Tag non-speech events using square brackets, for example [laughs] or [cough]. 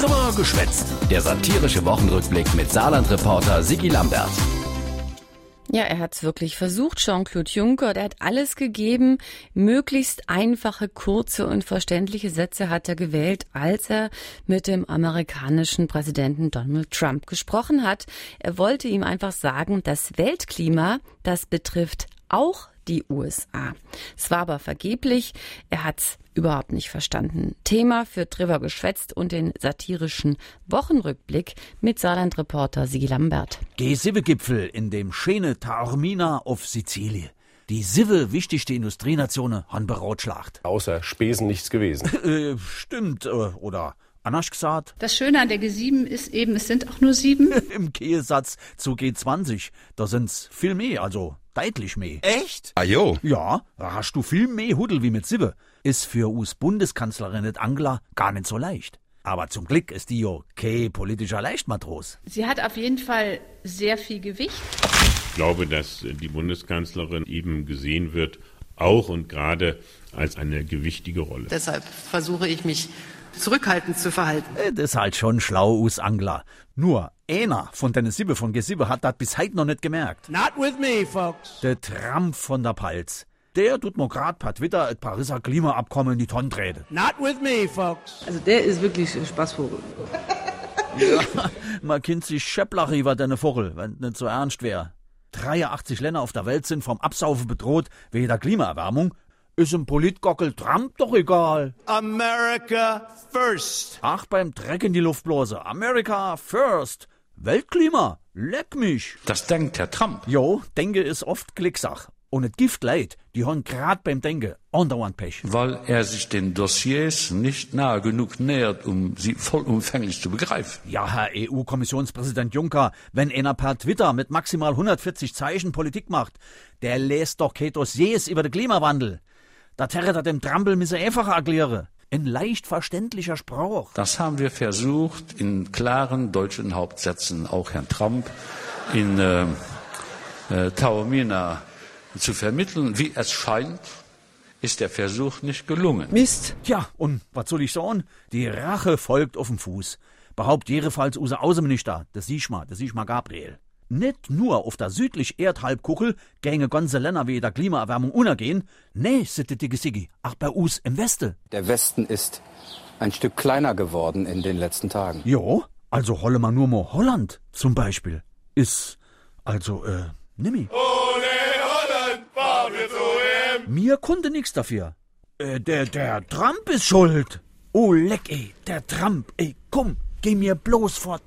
Drüber geschwätzt. Der satirische Wochenrückblick mit Saarland-Reporter Sigi Lambert. Ja, er hat es wirklich versucht, Jean-Claude Juncker. Der hat alles gegeben. Möglichst einfache, kurze und verständliche Sätze hat er gewählt, als er mit dem amerikanischen Präsidenten Donald Trump gesprochen hat. Er wollte ihm einfach sagen, das Weltklima, das betrifft auch die USA. Es war aber vergeblich. Er hat's überhaupt nicht verstanden. Thema für Trevor geschwätzt und den satirischen Wochenrückblick mit Saarland-Reporter Sigi Lambert. G7-Gipfel in dem schönen Taormina auf Sizilien. Die Sive wichtigste Industrienation han beratschlacht. Außer Spesen nichts gewesen. [laughs] äh, stimmt, äh, oder anders gesagt. Das Schöne an der G7 ist eben, es sind auch nur sieben. [laughs] Im Kehrsatz zu G20, da sind's viel mehr, also deutlich mehr. Echt? Ah jo. Ja, da hast du viel mehr Huddel wie mit Sive. Ist für us Bundeskanzlerin nicht Angela gar nicht so leicht. Aber zum Glück ist die jo kein politischer Leichtmatros. Sie hat auf jeden Fall sehr viel Gewicht. Ich glaube, dass die Bundeskanzlerin eben gesehen wird, auch und gerade als eine gewichtige Rolle. Deshalb versuche ich mich zurückhaltend zu verhalten. Äh, Das ist halt schon schlau, us Angler. Nur einer von den Siebe von G7 hat das bis heute noch nicht gemerkt. Not with me, folks. Der Trump von der Palz. Der tut mir grad per Twitter das Pariser Klimaabkommen in die Tonne treten. Not with me, folks. Also der ist wirklich ein Spaßvogel. [laughs] Man kennt sich Schepplach über deine Vogel, wenn nicht so ernst wär. 83 Länder auf der Welt sind vom Absaufen bedroht wegen der Klimaerwärmung. Ist im Politgockel Trump doch egal. America first. Ach, beim Dreck in die Luftblase. America first. Weltklima. Leck mich. Das denkt Herr Trump. Jo, Denke ist oft Klicksach. Und et Gift leid, die hon grad beim Denke andauernd Pech. Weil er sich den Dossiers nicht nahe genug nähert, um sie vollumfänglich zu begreifen. Ja, Herr EU-Kommissionspräsident Juncker, wenn einer per Twitter mit maximal 140 Zeichen Politik macht, der lässt doch kein Dossiers über den Klimawandel. Da terret er dem Trampel misse einfacher erkläre. In leicht verständlicher Sprache. Das haben wir versucht, in klaren deutschen Hauptsätzen auch Herrn Trump in äh, äh, Taormina zu vermitteln. Wie es scheint, ist der Versuch nicht gelungen. Mist. Tja, und was soll ich sagen? Die Rache folgt auf dem Fuß. Behaupt jedenfalls unser Außenminister, der Siechma, der Siechma Gabriel. Nicht nur auf der südlich Erdhalbkugel gänge ganze Länder wie der Klimaerwärmung unergehen, nee, sittet die Gesigi, auch bei uns im Westen. Der Westen ist ein Stück kleiner geworden in den letzten Tagen. Jo, also holle man nur mal Holland zum Beispiel. Ist, also, äh, nimmi. Mir konnte nix dafür. Äh, der, der Trump ist schuld. Oh, leck, ey, der Trump, ey, komm, geh mir bloß fort.